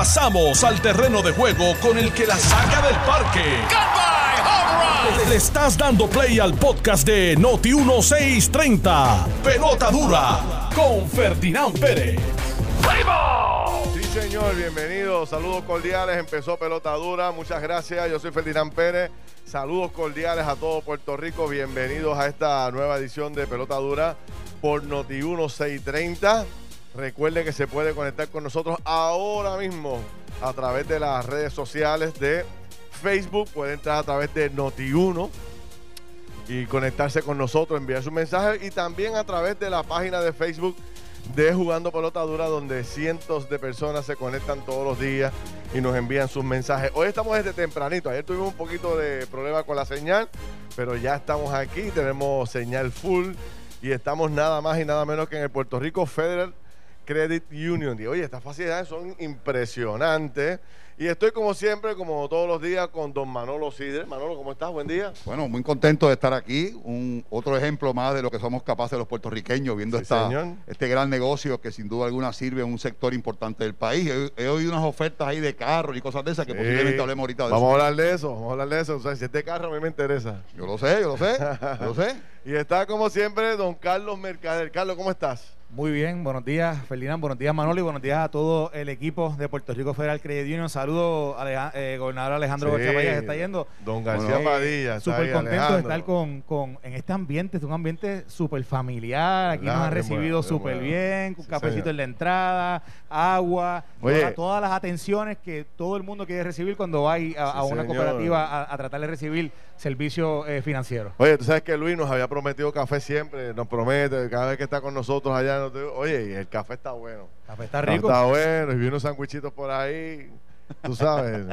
Pasamos al terreno de juego con el que la saca del parque. Le estás dando play al podcast de Noti 1630. Pelota dura con Ferdinand Pérez. Sí, señor, bienvenidos. Saludos cordiales. Empezó Pelota Dura. Muchas gracias. Yo soy Ferdinand Pérez. Saludos cordiales a todo Puerto Rico. Bienvenidos a esta nueva edición de Pelota Dura por Noti 1630. Recuerden que se puede conectar con nosotros ahora mismo a través de las redes sociales de Facebook. Puede entrar a través de Noti1 y conectarse con nosotros, enviar su mensaje y también a través de la página de Facebook de Jugando Pelota Dura, donde cientos de personas se conectan todos los días y nos envían sus mensajes. Hoy estamos desde tempranito. Ayer tuvimos un poquito de problema con la señal, pero ya estamos aquí, tenemos señal full y estamos nada más y nada menos que en el Puerto Rico Federal Credit Union. Y oye, estas facilidades son impresionantes. Y estoy como siempre, como todos los días, con don Manolo Sidre. Manolo, ¿cómo estás? Buen día. Bueno, muy contento de estar aquí. Un otro ejemplo más de lo que somos capaces los puertorriqueños, viendo Sí, esta, este gran negocio que sin duda alguna sirve en un sector importante del país. He, he oído unas ofertas ahí de carros y cosas de esas que posiblemente hablemos ahorita de Vamos a hablar de eso, vamos a hablar de eso. O sea, si este carro a mí me interesa. Yo lo sé, yo lo sé, yo lo sé. Y está como siempre don Carlos Mercader. Carlos, ¿cómo estás? Muy bien, buenos días Ferdinand, buenos días Manolo y buenos días a todo el equipo de Puerto Rico Federal Credit Union. Saludos al gobernador Alejandro Sí. García que está yendo. Don García Eh, Padilla. Súper contento de estar con, con- en este ambiente, es un ambiente súper familiar. Aquí nos han recibido bueno, súper bueno. bien, Sí, cafecito señor. en la entrada, agua, Oye. todas, todas las atenciones que todo el mundo quiere recibir cuando va a, a Sí, una señor. cooperativa a, a tratar de recibir servicios eh, financieros. Oye, tú sabes que Luis nos había prometido café siempre, nos promete, cada vez que está con nosotros allá, nos dice, oye, y el café está bueno. Café está rico. Está bueno, y vi unos sandwichitos por ahí, tú sabes.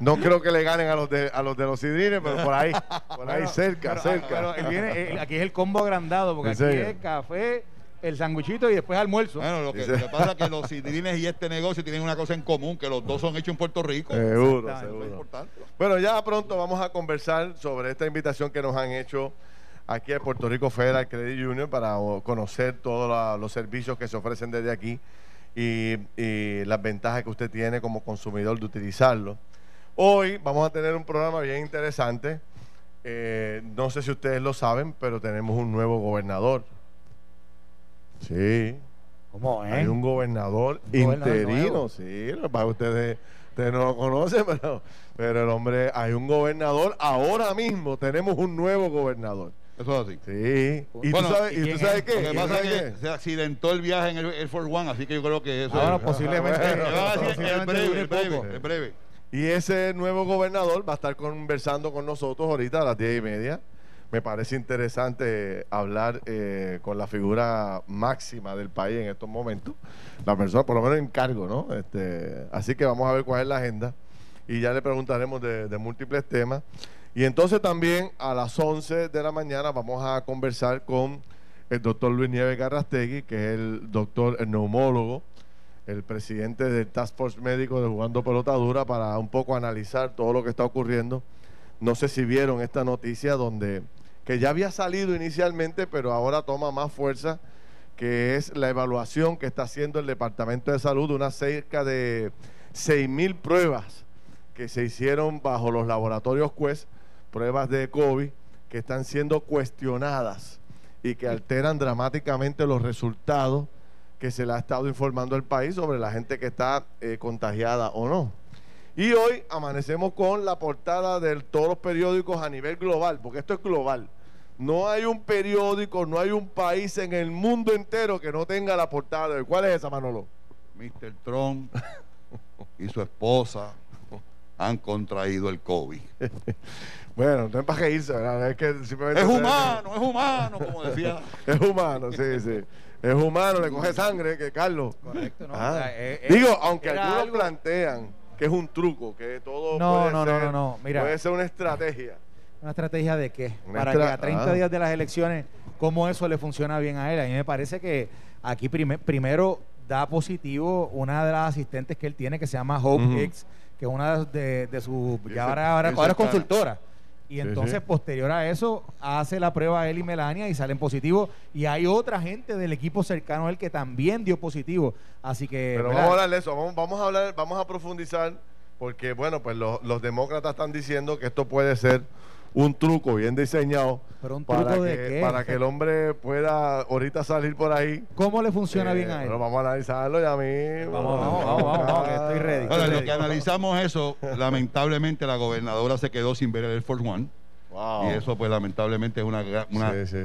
No creo que le ganen a los de, a los de los sidrines, pero por ahí, por ahí Bueno, cerca, pero, cerca. pero él viene- aquí es el combo agrandado, porque ¿En aquí serio? es café, el sanguichito y después almuerzo. Bueno, lo que, Dice- lo que pasa es que los sidrines y este negocio tienen una cosa en común, que los dos son hechos en Puerto Rico. Seguro, Exactamente. Eso es seguro. importante. Bueno, ya pronto vamos a conversar sobre esta invitación que nos han hecho aquí a Puerto Rico Federal Credit Union para conocer todos los servicios que se ofrecen desde aquí y, y las ventajas que usted tiene como consumidor de utilizarlo. Hoy vamos a tener un programa bien interesante. Eh, no sé si ustedes lo saben, pero tenemos un nuevo gobernador. Sí. ¿Cómo Hay un gobernador Un gobernador interino, nuevo. sí, es que ustedes, ustedes no lo conocen, pero, pero el hombre, hay un gobernador, ahora mismo tenemos un nuevo gobernador. Eso es así. Sí. ¿Y Bueno, tú sabes, ¿y tú sabes es? qué? Lo que ¿Y tú pasa es que se accidentó el viaje en el Air Force One, así que yo creo que eso Ah, es- posiblemente, breve, breve, el breve. Y ese nuevo gobernador va a estar conversando con nosotros ahorita a las diez y media. Me parece interesante hablar eh, con la figura máxima del país en estos momentos. La persona, por lo menos en cargo, ¿no? Este, así que vamos a ver cuál es la agenda. Y ya le preguntaremos de, múltiples temas. Y entonces también a las 11 de la mañana vamos a conversar con el doctor Luis Nieves Garrastegui, que es el doctor el neumólogo, el presidente del Task Force Médico de Jugando Pelota Dura, para un poco analizar todo lo que está ocurriendo. No sé si vieron esta noticia donde, que ya había salido inicialmente, pero ahora toma más fuerza, que es la evaluación que está haciendo el Departamento de Salud, unas cerca de 6 mil pruebas que se hicieron bajo los laboratorios Quest, pruebas de COVID, que están siendo cuestionadas y que alteran dramáticamente los resultados que se le ha estado informando al país sobre la gente que está eh, contagiada o no. Y hoy amanecemos con la portada de todos los periódicos a nivel global, porque esto es global. No hay un periódico, no hay un país en el mundo entero que no tenga la portada. de- ¿Cuál es esa, Manolo? Mr. Trump y su esposa han contraído el COVID. Bueno, no es para reírse, ¿verdad? Es que simplemente... Es humano, es humano, como decía. Es humano, sí, sí. Es humano, le coge sangre, que Carlos. Correcto, ¿no? Ah. O sea, Digo, aunque algunos algo- plantean que es un truco, que todo No, puede no, no, ser, no, no, mira. puede ser una estrategia. ¿Una estrategia de qué? Una Para que a 30 ah. días de las elecciones, ¿cómo eso le funciona bien a él? A mí me parece que aquí prime- primero da positivo una de las asistentes que él tiene, que se llama Hope Ujú. Hicks, que es una de, de sus... Ya ahora, ahora, ahora es consultora. Y entonces, posterior a eso, hace la prueba él y Melania y salen positivos. Y hay otra gente del equipo cercano a él que también dio positivo. Así que. Pero vamos a hablar de eso. Vamos, a hablar, vamos a profundizar. Porque, bueno, pues los demócratas están diciendo que esto puede ser un truco bien diseñado para, que, para que el hombre pueda ahorita salir por ahí. ¿Cómo le funciona bien a él? Pero vamos a analizarlo ya mismo. Vamos, vamos, vamos, vamos, que estoy ready. Bueno, lo que analizamos eso, lamentablemente la gobernadora se quedó sin ver el Air Force One. Y eso, pues, lamentablemente es una,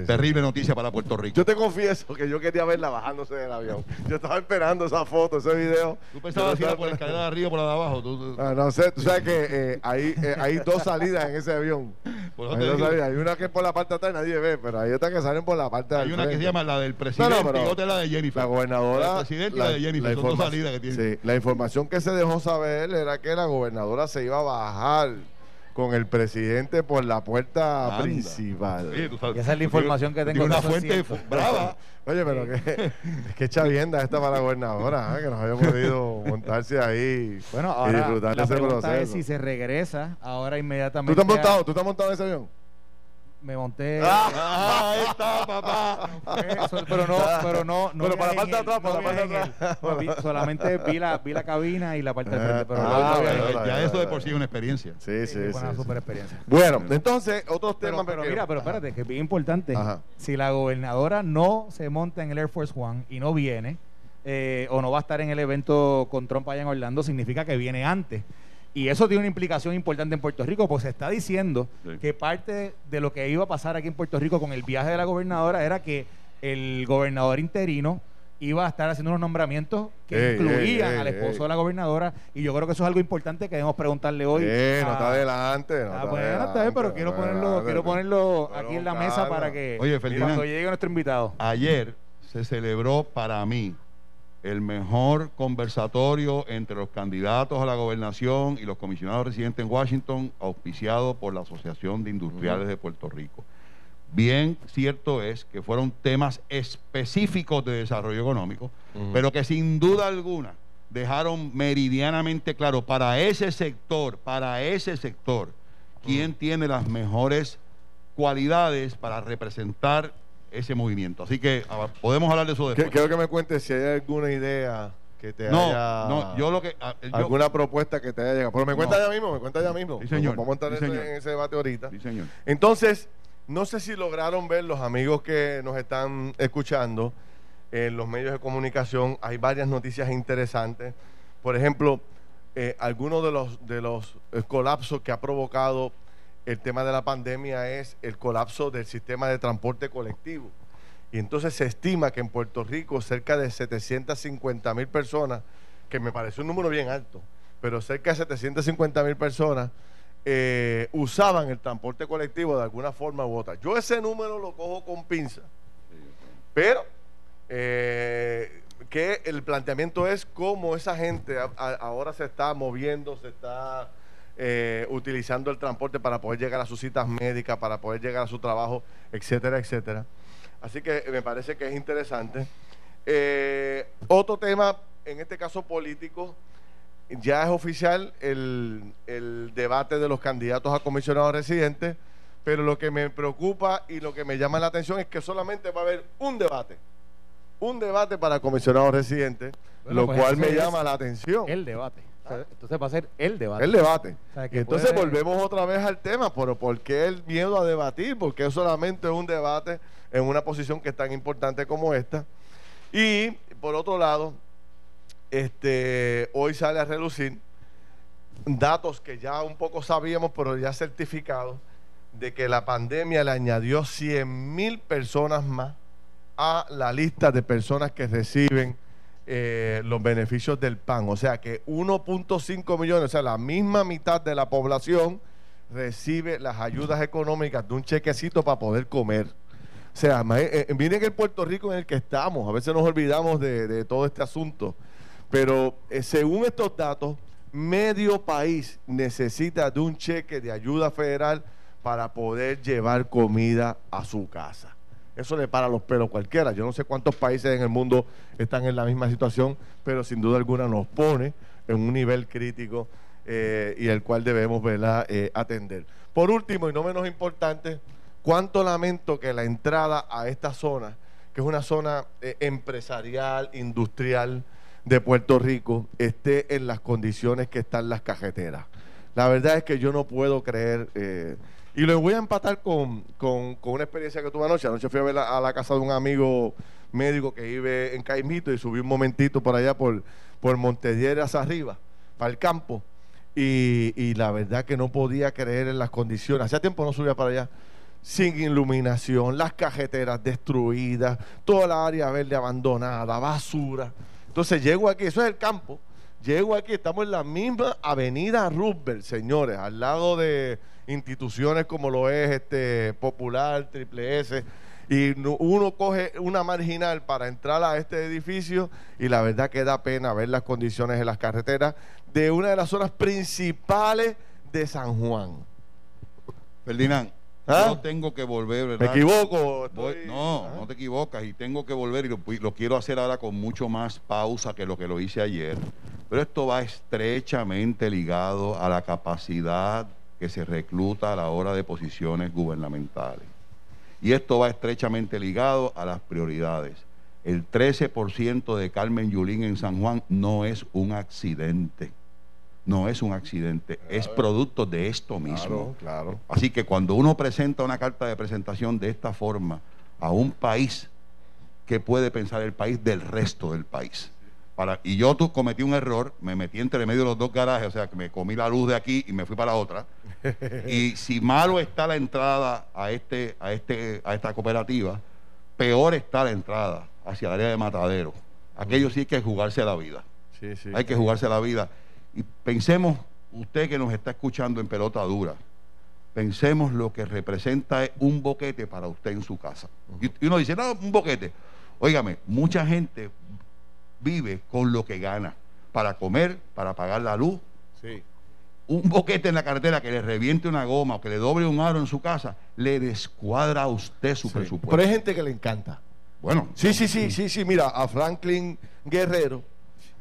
terrible noticia para Puerto Rico. Yo te confieso que yo quería verla bajándose del avión. Yo estaba esperando esa foto, ese video. ¿Tú pensabas ir por la escalera de arriba o por la de abajo? Ah, no sé, tú sabes que eh, hay, eh, hay dos salidas en ese avión. Hay, dos salidas. hay una que es por la parte de atrás y nadie ve, pero hay otra que salen por la parte de. Hay una que se llama la del presidente y otra la de Jennifer. La gobernadora. La presidente y la de Jennifer. Son dos salidas que tiene. Sí, la información que se dejó saber era que la gobernadora se iba a bajar con el presidente por la puerta principal. esa es la información que tengo. Una fuente brava. Oye, pero que, que chavienda esta para la gobernadora, ¿eh? que nos había podido montarse ahí bueno, ahora, y disfrutar de ese proceso. Es si se regresa ahora inmediatamente. ¿Tú te has montado, ¿tú te has montado en ese avión? Me monté. Ah, ahí está, papá. pero no, pero no, no. Pero para la parte de atrás, para la parte de atrás. solamente vi la, vi la cabina y la parte de frente. Pero ah, ya eso de por sí es una experiencia. Sí, sí, sí. Una super experiencia. Bueno, entonces, otros temas. Pero, mira, pero espérate, que es bien importante. Si la gobernadora no se monta en el Air Force One y no viene, eh, o no va a estar en el evento con Trump allá en Orlando, significa que viene antes. Y eso tiene una implicación importante en Puerto Rico, pues se está diciendo que parte de lo que iba a pasar aquí en Puerto Rico con el viaje de la gobernadora era que el gobernador interino iba a estar haciendo unos nombramientos que incluían al esposo de la gobernadora y yo creo que eso es algo importante que debemos preguntarle hoy. no está adelante. No ah, bueno, está bien, pero quiero ponerlo, quiero ponerlo aquí en la mesa para que cuando llegue nuestro invitado. Ayer se celebró para mí el mejor conversatorio entre los candidatos a la gobernación y los comisionados residentes en Washington, auspiciado por la Asociación de Industriales de Puerto Rico. Bien cierto es que fueron temas específicos de desarrollo económico, pero que sin duda alguna dejaron meridianamente claro para ese sector, para ese sector, quién tiene las mejores cualidades para representar ese movimiento. Así que ah, podemos hablar de eso después. Quiero que me cuentes si hay alguna idea que te haya. No, yo lo que. Ah, alguna propuesta que te haya llegado. Pero me cuenta ya mismo, me cuenta ya mismo. Sí, señor. Vamos a entrar en ese debate ahorita. Sí, señor. Entonces, no sé si lograron ver los amigos que nos están escuchando en los medios de comunicación. Hay varias noticias interesantes. Por ejemplo, eh, algunos de los, de los eh, colapsos que ha provocado el tema de la pandemia es el colapso del sistema de transporte colectivo. Y entonces se estima que en Puerto Rico cerca de 750 mil personas, que me parece un número bien alto, pero cerca de 750 mil personas eh, usaban el transporte colectivo de alguna forma u otra. Yo ese número lo cojo con pinza, pero eh, que el planteamiento es cómo esa gente ahora se está moviendo, se está eh, utilizando el transporte para poder llegar a sus citas médicas, para poder llegar a su trabajo, etcétera, etcétera. Así que me parece que es interesante. Eh, otro tema, en este caso político, ya es oficial el, el debate de los candidatos a comisionados residentes, pero lo que me preocupa y lo que me llama la atención es que solamente va a haber un debate. Un debate para comisionados residentes, lo pues cual me llama la atención. El debate. Entonces va a ser el debate. El debate. entonces volvemos otra vez al tema, pero ¿por qué el miedo a debatir? Porque es solamente un debate en una posición que es tan importante como esta. Y por otro lado, este, hoy sale a relucir datos que ya un poco sabíamos, pero ya certificados, de que la pandemia le añadió 100 mil personas más a la lista de personas que reciben eh, los beneficios del PAN. O sea que 1.5 millones, o sea, la misma mitad de la población recibe las ayudas económicas de un chequecito para poder comer. O sea, eh, eh, miren el Puerto Rico en el que estamos, a veces nos olvidamos de, todo este asunto, pero según estos datos, medio país necesita de un cheque de ayuda federal para poder llevar comida a su casa. Eso le para los pelos cualquiera. Yo no sé cuántos países en el mundo están en la misma situación, pero sin duda alguna nos pone en un nivel crítico eh, y el cual debemos eh, atender. Por último, y no menos importante, cuánto lamento que la entrada a esta zona, que es una zona eh, empresarial, industrial de Puerto Rico, esté en las condiciones que están las cajeteras. La verdad es que yo no puedo creer, y lo voy a empatar con, una experiencia que tuve anoche. Anoche fui a ver a, la casa de un amigo médico que vive en Caimito y subí un momentito por allá por, por hacia arriba, para el campo. Y, la verdad que no podía creer en las condiciones. Hacía tiempo no subía para allá. Sin iluminación, las cajeteras destruidas, toda la área verde abandonada, basura. Entonces llego aquí, eso es el campo. Llego aquí, estamos en la misma avenida Roosevelt, señores, al lado de instituciones como lo es este Popular, Triple S y uno coge una marginal para entrar a este edificio y la verdad que da pena ver las condiciones en las carreteras de una de las zonas principales de San Juan. Ferdinand, ¿Ah? yo tengo que volver, ¿verdad? ¿Me equivoco? no, ¿Ah? no te equivocas y tengo que volver y lo, quiero hacer ahora con mucho más pausa que lo que lo hice ayer. Pero esto va estrechamente ligado a la capacidad que se recluta a la hora de posiciones gubernamentales. Y esto va estrechamente ligado a las prioridades. El 13% de Carmen Yulín en San Juan no es un accidente. No es un accidente, es producto de esto mismo. Claro, Así que cuando uno presenta una carta de presentación de esta forma a un país, ¿qué puede pensar el país del resto del país? Y yo tú, cometí un error, me metí entre medio de los dos garajes, o sea, que me comí la luz de aquí y me fui para la otra. y si malo está la entrada a, este, a, este, a esta cooperativa, peor está la entrada hacia el área de matadero. Aquello sí hay que jugarse la vida. hay que jugarse la vida. Y pensemos, usted que nos está escuchando en pelota dura, pensemos lo que representa un boquete para usted en su casa. y, uno dice, no, un boquete. Óigame, mucha gente vive con lo que gana para comer, para pagar la luz. Sí. Un boquete en la carretera que le reviente una goma o que le doble un aro en su casa, le descuadra a usted su presupuesto. Pero hay gente que le encanta. Bueno. Sí, sí, sí, sí, sí. Mira, a Franklin Guerrero,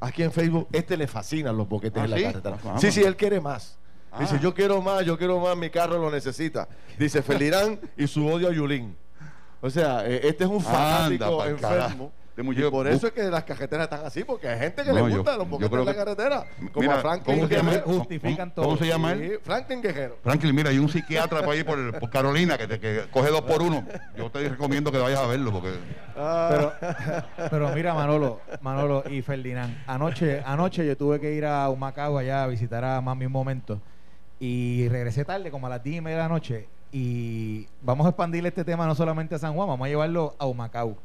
aquí en Facebook, este le fascinan los boquetes ¿Ah, en la carretera. Ah, sí, sí, él quiere más. Dice, ah. yo quiero más, yo quiero más, mi carro lo necesita. Dice Felirán y su odio a Yulín. O sea, eh, este es un fanático enfermo y por eso es que las carreteras están así, porque hay gente que le gusta los boquetes de la carretera. Como a Franklin ¿cómo se llama, justifican todo. ¿Cómo se llama él? Franklin Guerrero. Franklin, mira, hay un psiquiatra por ahí por, Carolina que, te, que coge dos por uno. Yo te recomiendo que vayas a verlo porque. Ah. Pero, mira, Manolo, Manolo y Ferdinand, anoche, anoche yo tuve que ir a Humacao allá a visitar a mami un momento y regresé tarde, como a las 10 y media de la noche. Y vamos a expandir este tema no solamente a San Juan, vamos a llevarlo a Humacao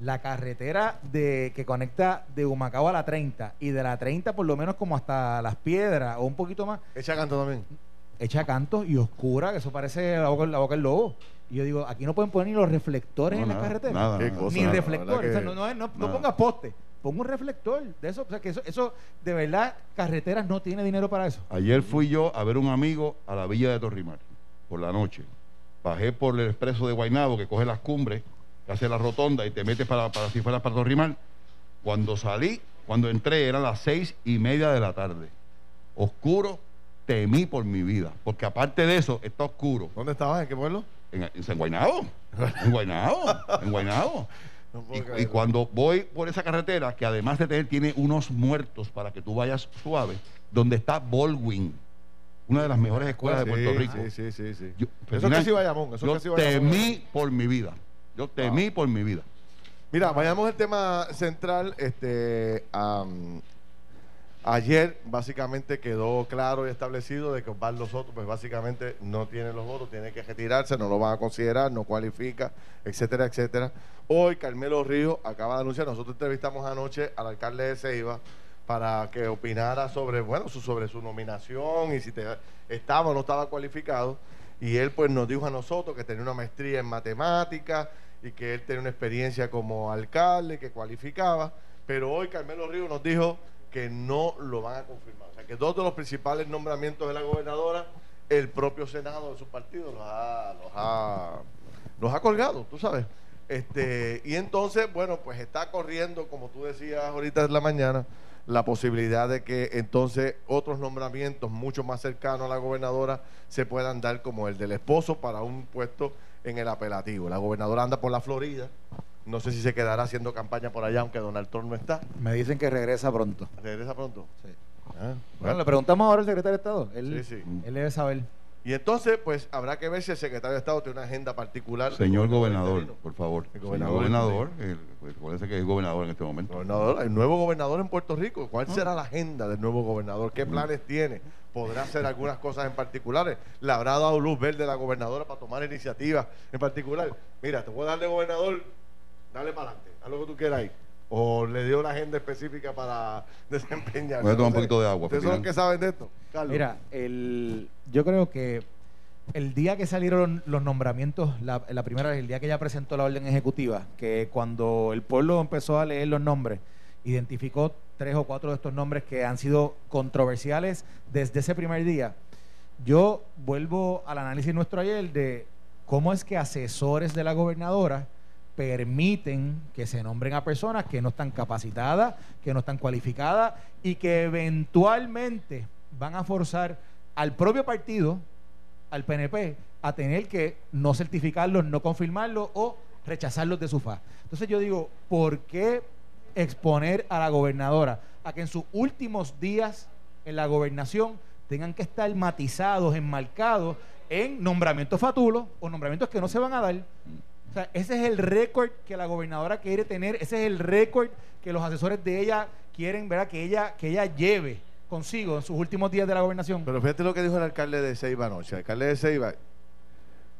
la carretera de que conecta de Humacao a la 30 y de la 30 por lo menos como hasta Las Piedras o un poquito más. Echa canto también. Echa canto y oscura, que eso parece la boca, la boca del lobo. Y yo digo, aquí no pueden poner ni los reflectores en la carretera. ni reflectores. no, no, no, pongas poste. Ponga un reflector de eso. O sea, que eso, eso, de verdad, carreteras no tiene dinero para eso. Ayer fui yo a ver un amigo a la villa de Torrimar, por la noche. Bajé por el expreso de Guaynabo, que coge las cumbres, hace la rotonda y te metes para, para si fuera para Torrimal. Cuando salí, cuando entré, eran las seis y media de la tarde. Oscuro, temí por mi vida. Porque aparte de eso, está oscuro. ¿Dónde estabas? ¿En qué pueblo? En, en Guaynabo. en Guaynabo. En Guaynabo. y, cuando voy por esa carretera, que además de tener, tiene unos muertos para que tú vayas suave, donde está Baldwin, una de las mejores escuelas de Puerto Rico. Sí, sí, sí. Yo, eso casi Bayamón. Eso yo temí por mi vida. Yo temí por mi vida. Mira, vayamos al tema central. Este, ayer básicamente quedó claro y establecido de que Osvaldo Soto, pues básicamente no tiene los votos, tiene que retirarse, no lo van a considerar, no cualifica, etcétera, etcétera. Hoy Carmelo Río acaba de anunciar, nosotros entrevistamos anoche al alcalde de Ceiba para que opinara sobre, bueno, su, sobre su nominación y si estaba o no estaba cualificado. Y él pues nos dijo a nosotros que tenía una maestría en matemáticas y que él tenía una experiencia como alcalde, que cualificaba. Pero hoy Carmelo Río nos dijo que no lo van a confirmar. O sea, que dos de los principales nombramientos de la gobernadora, el propio Senado de su partido los ha, los ha, los ha colgado, tú sabes. Este, y entonces, bueno, pues está corriendo, como tú decías ahorita en la mañana, la posibilidad de que entonces otros nombramientos mucho más cercanos a la gobernadora se puedan dar como el del esposo para un puesto en el apelativo. La gobernadora anda por la Florida. No sé si se quedará haciendo campaña por allá, aunque Donald Trump no está. Me dicen que regresa pronto. ¿Regresa pronto? Sí. Ah, bueno, le preguntamos ahora al secretario de Estado. Él, sí, sí. él debe saber. Y entonces, pues habrá que ver si el secretario de Estado tiene una agenda particular. Señor gobernador, por favor. El gobernador. gobernador pues, que es gobernador en este momento. Gobernador, el nuevo gobernador en Puerto Rico. ¿Cuál ah. será la agenda del nuevo gobernador? ¿Qué mm. planes tiene? ¿Podrá hacer algunas cosas en particulares? ¿Le habrá dado luz verde a la gobernadora para tomar iniciativas en particular? Mira, te voy a darle gobernador, dale para adelante, haz lo que tú quieras ahí o le dio la agenda específica para desempeñar. Voy a tomar un poquito de agua. ¿Ustedes son los que saben de esto? Mira, el, yo creo que el día que salieron los nombramientos, la, primera vez, el día que ella presentó la orden ejecutiva, que cuando el pueblo empezó a leer los nombres, identificó tres o cuatro de estos nombres que han sido controversiales desde ese primer día. Yo vuelvo al análisis nuestro ayer de cómo es que asesores de la gobernadora permiten que se nombren a personas que no están capacitadas, que no están cualificadas y que eventualmente van a forzar al propio partido, al PNP, a tener que no certificarlos, no confirmarlos o rechazarlos de su faz. Entonces yo digo, ¿por qué exponer a la gobernadora a que en sus últimos días en la gobernación tengan que estar matizados, enmarcados en nombramientos fatulos o nombramientos que no se van a dar? O sea, ese es el récord que la gobernadora quiere tener, ese es el récord que los asesores de ella quieren, ¿verdad? Que ella, que ella lleve consigo en sus últimos días de la gobernación. Pero fíjate lo que dijo el alcalde de Ceiba anoche. El alcalde de Ceiba,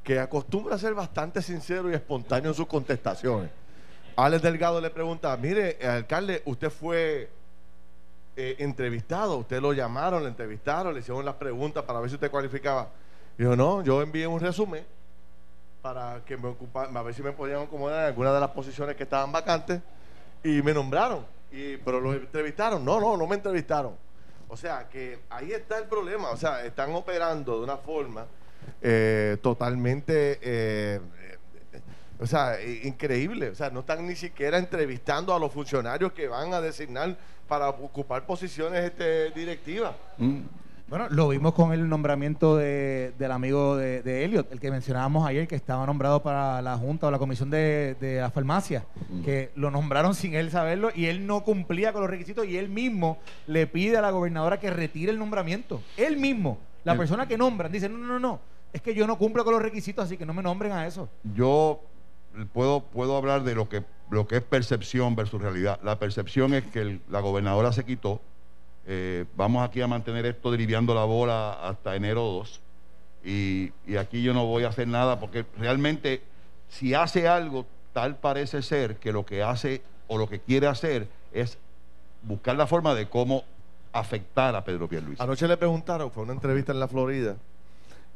que acostumbra a ser bastante sincero y espontáneo en sus contestaciones. Alex Delgado le pregunta, mire, alcalde, usted fue eh, entrevistado, usted lo llamaron, le entrevistaron, le hicieron las preguntas para ver si usted cualificaba. Dijo, no, yo envié un resumen para que me ocupara, a ver si me podían acomodar en alguna de las posiciones que estaban vacantes y me nombraron. Y, pero lo entrevistaron. No, no, no me entrevistaron. O sea, que ahí está el problema. O sea, están operando de una forma eh, totalmente, eh, o sea, increíble. O sea, no están ni siquiera entrevistando a los funcionarios que van a designar para ocupar posiciones este, directivas. Mm. Bueno, lo vimos con el nombramiento de, del amigo de, de, Elliot, el que mencionábamos ayer, que estaba nombrado para la Junta o la Comisión de, de la Farmacia, que lo nombraron sin él saberlo y él no cumplía con los requisitos y él mismo le pide a la gobernadora que retire el nombramiento. Él mismo, la persona que nombran, dice, no, no, no, no, es que yo no cumplo con los requisitos, así que no me nombren a eso. Yo puedo, puedo hablar de lo que, lo que es percepción versus realidad. La percepción es que la gobernadora se quitó eh, vamos aquí a mantener esto deriviando la bola hasta enero 2. Y, aquí yo no voy a hacer nada porque realmente si hace algo, tal parece ser que lo que hace o lo que quiere hacer es buscar la forma de cómo afectar a Pedro Pierluisi. Anoche le preguntaron, fue una entrevista en la Florida,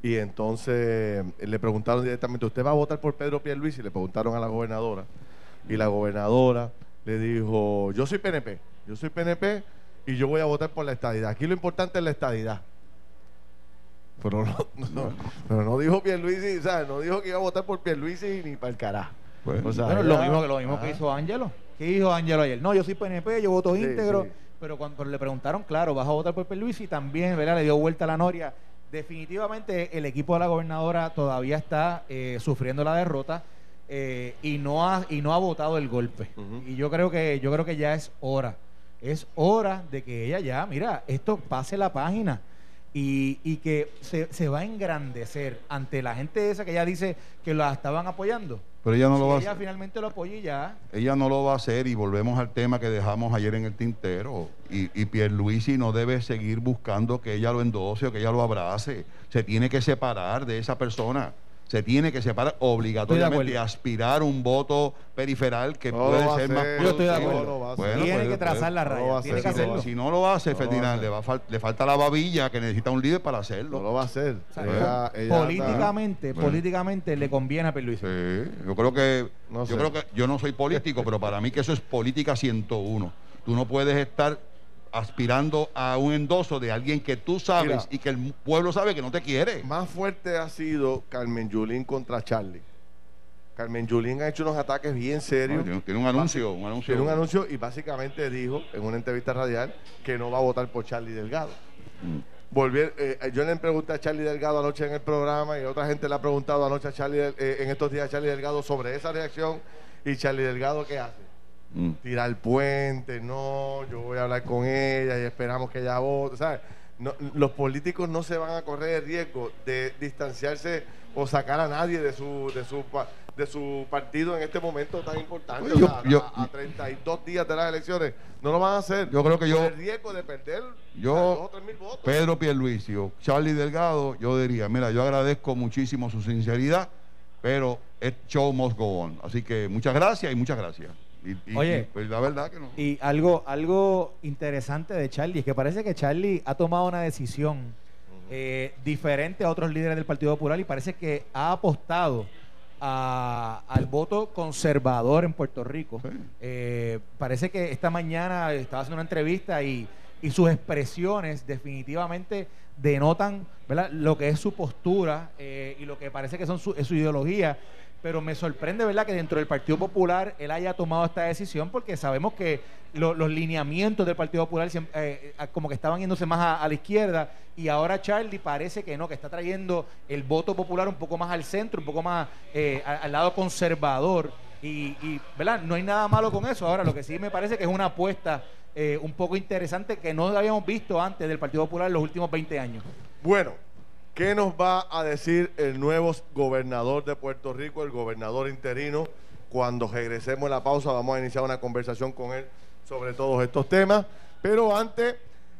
y entonces le preguntaron directamente, ¿usted va a votar por Pedro Pierluisi? Le preguntaron a la gobernadora. Y la gobernadora le dijo, yo soy PNP, yo soy PNP, y yo voy a votar por la estadidad. Aquí lo importante es la estadidad. Pero no, no, no dijo Pierluisi, ¿sabes? No dijo que iba a votar por Pierluisi ni para el carajo. Pues, o sea, lo mismo, lo mismo que hizo Ángelo. ¿Qué dijo Ángelo ayer? No, yo soy PNP, yo voto íntegro. Pero cuando le preguntaron, claro, vas a votar por Pierluisi, también, ¿verdad? Le dio vuelta a la noria. Definitivamente el equipo de la gobernadora todavía está eh, sufriendo la derrota eh, y no ha y no ha votado el golpe. Y yo creo que yo creo que ya es hora es hora de que ella ya, mira, esto pase la página y, y que se, se, va a engrandecer ante la gente esa que ella dice que la estaban apoyando. Pero ella no lo va a hacer. Ella finalmente lo apoya y ya. Ella no lo va a hacer y volvemos al tema que dejamos ayer en el tintero. Y, y Pierluisi no debe seguir buscando que ella lo endose o que ella lo abrace. Se tiene que separar de esa persona se tiene que separar obligatoriamente y aspirar un voto periferal que puede ser más Yo estoy de acuerdo. tiene que trazar la raya. Tiene que hacerlo. Si no lo hace, Ferdinand, le, va le falta la babilla que necesita un líder para hacerlo. No lo va a hacer. políticamente, políticamente le conviene a Perluis. Sí, yo creo que yo creo que yo no soy político, pero para mí que eso es política 101. Tú no puedes estar aspirando a un endoso de alguien que tú sabes y que el pueblo sabe que no te quiere. Más fuerte ha sido Carmen Yulín contra Charlie. Carmen Yulín ha hecho unos ataques bien serios. tiene, un anuncio, un anuncio. Tiene un anuncio y básicamente dijo en una entrevista radial que no va a votar por Charlie Delgado. Mm. Eh, yo le pregunté a Charlie Delgado anoche en el programa y otra gente le ha preguntado anoche a Charlie eh, en estos días a Charlie Delgado sobre esa reacción y Charlie Delgado qué hace mm. tirar el puente no yo voy a hablar con ella y esperamos que ella vote ¿sabes? los políticos no se van a correr el riesgo de distanciarse o sacar a nadie de su de su de su partido en este momento tan importante. a, 32 días de las elecciones. No lo van a hacer. Yo creo que yo. El riesgo de perder yo, mil votos. Pedro Pierluisi o Charlie Delgado, yo diría: Mira, yo agradezco muchísimo su sinceridad, pero el show must go on. Así que muchas gracias y muchas gracias. Y, Oye, pues la verdad que no. Y algo, algo interesante de Charlie es que parece que Charlie ha tomado una decisión eh, diferente a otros líderes del Partido Popular y parece que ha apostado al voto conservador en Puerto Rico. Eh, parece que esta mañana estaba haciendo una entrevista y, sus expresiones definitivamente denotan lo que es su postura eh, y lo que parece que son su, es su ideología pero me sorprende, ¿verdad?, que dentro del Partido Popular él haya tomado esta decisión porque sabemos que los lineamientos del Partido Popular eh, eh, como que estaban yéndose más a, la izquierda y ahora Charlie parece que no, que está trayendo el voto popular un poco más al centro, un poco más eh, al, lado conservador y, y, ¿verdad?, no hay nada malo con eso. Ahora, lo que sí me parece que es una apuesta un poco interesante que no habíamos visto antes del Partido Popular en los últimos 20 años. Bueno, ¿Qué nos va a decir el nuevo gobernador de Puerto Rico, el gobernador interino? Cuando regresemos a la pausa vamos a iniciar una conversación con él sobre todos estos temas. Pero antes,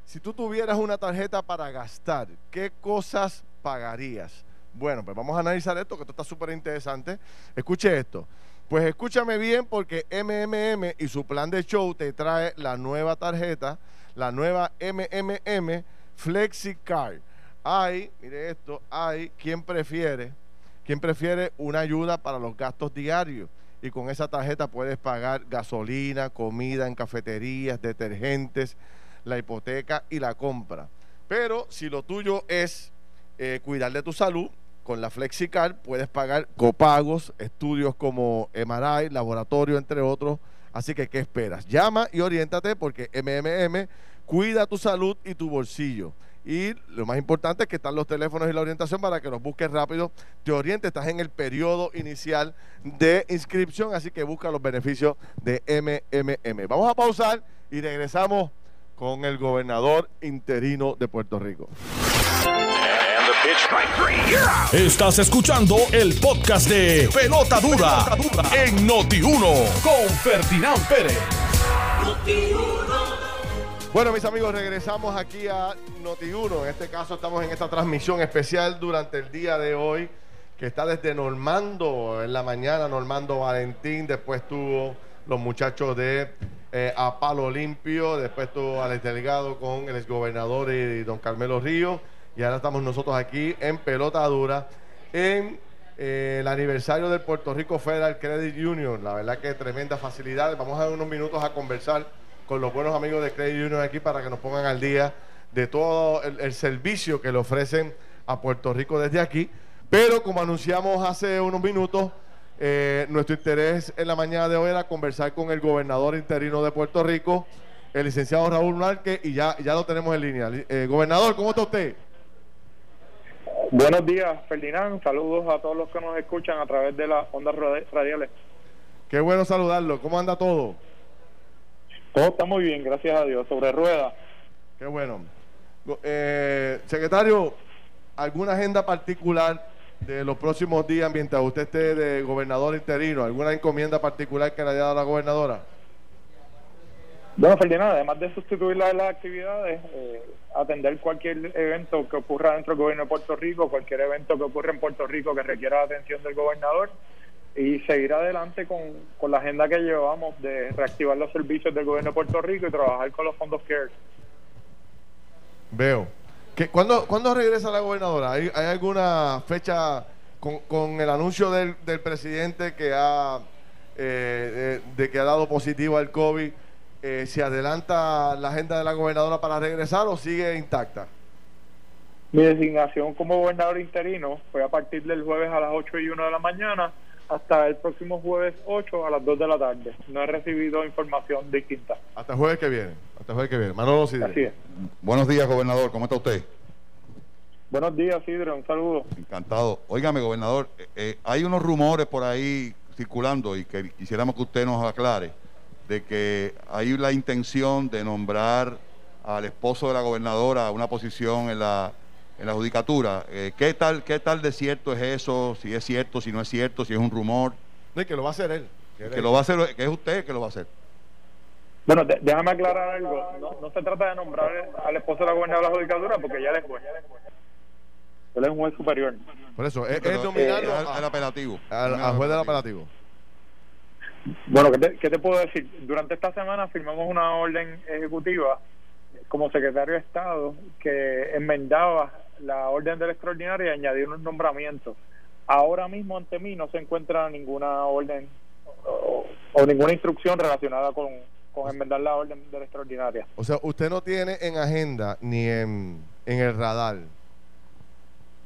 si tú tuvieras una tarjeta para gastar, ¿qué cosas pagarías? Bueno, pues vamos a analizar esto, que esto está súper interesante. Escuche esto. Pues escúchame bien porque MMM y su plan de show te trae la nueva tarjeta, la nueva MMM FlexiCard hay, mire esto, hay quien prefiere, quien prefiere una ayuda para los gastos diarios y con esa tarjeta puedes pagar gasolina, comida en cafeterías, detergentes, la hipoteca y la compra. Pero si lo tuyo es eh, cuidar de tu salud, con la FlexiCard puedes pagar copagos, estudios como MRI, laboratorio, entre otros. Así que, ¿qué esperas? Llama y oriéntate porque MMM cuida tu salud y tu bolsillo. Y lo más importante es que están los teléfonos y la orientación para que los busques rápido, te oriente. Estás en el periodo inicial de inscripción, así que busca los beneficios de MMM. Vamos a pausar y regresamos con el gobernador interino de Puerto Rico. Estás escuchando el podcast de Pelota Dura, en Noti1 con Ferdinand Pérez. Bueno, mis amigos, regresamos aquí a Noti1. En este caso estamos en esta transmisión especial durante el día de hoy, que está desde Normando en la mañana, Normando Valentín, después tuvo los muchachos de eh, Palo Limpio, después tuvo Alex Delgado con el exgobernador y, don Carmelo Río, y ahora estamos nosotros aquí en Pelota Dura, en eh, el aniversario del Puerto Rico Federal Credit Union. La verdad que tremenda facilidad. Vamos a dar unos minutos a conversar con los buenos amigos de Credit Union aquí para que nos pongan al día de todo el, servicio que le ofrecen a Puerto Rico desde aquí. Pero como anunciamos hace unos minutos, eh, nuestro interés en la mañana de hoy era conversar con el gobernador interino de Puerto Rico, el licenciado Raúl Márquez, y ya, ya lo tenemos en línea. Eh, gobernador, ¿cómo está usted? Buenos días, Ferdinand. Saludos a todos los que nos escuchan a través de las ondas radiales. Qué bueno saludarlo. ¿Cómo anda todo? Todo está muy bien, gracias a Dios, sobre ruedas. Qué bueno. Eh, secretario, ¿alguna agenda particular de los próximos días mientras usted esté de gobernador interino? ¿Alguna encomienda particular que le haya dado la gobernadora? Bueno, Ferdinand, además de sustituir las, actividades, eh, atender cualquier evento que ocurra dentro del gobierno de Puerto Rico, cualquier evento que ocurra en Puerto Rico que requiera la atención del gobernador, y seguir adelante con, con, la agenda que llevamos de reactivar los servicios del gobierno de Puerto Rico y trabajar con los fondos CARE. Veo. ¿Qué, ¿cuándo, ¿Cuándo regresa la gobernadora? ¿Hay, hay alguna fecha con, con, el anuncio del, del presidente que ha, eh, de, que ha dado positivo al COVID? Eh, ¿Se adelanta la agenda de la gobernadora para regresar o sigue intacta? Mi designación como gobernador interino fue a partir del jueves a las 8 y 1 de la mañana hasta el próximo jueves 8 a las 2 de la tarde. No he recibido información distinta. Hasta el jueves que viene. Hasta el jueves que viene. Manolo Sidre. Buenos días, gobernador. ¿Cómo está usted? Buenos días, Sidre. Un saludo. Encantado. Óigame, gobernador, eh, eh, hay unos rumores por ahí circulando y que quisiéramos que usted nos aclare de que hay la intención de nombrar al esposo de la gobernadora a una posición en la en la judicatura. Eh, ¿qué, tal, ¿Qué tal de cierto es eso? Si es cierto, si no es cierto, si es un rumor. No, que lo va a hacer él. Que, lo va a hacer, que es usted que lo va a hacer. Bueno, déjame aclarar algo. No, se trata de nombrar al esposo de la gobernadora de la judicatura porque ya es juez. Él es un juez superior. Por eso, es, es nominarlo al, apelativo. Al, juez del apelativo. Bueno, ¿qué te, ¿qué te puedo decir? Durante esta semana firmamos una orden ejecutiva como secretario de Estado que enmendaba la orden de la extraordinaria y añadir unos nombramientos. Ahora mismo ante mí no se encuentra ninguna orden o, ninguna instrucción relacionada con, enmendar la orden de la extraordinaria. O sea, usted no tiene en agenda ni en, en el radar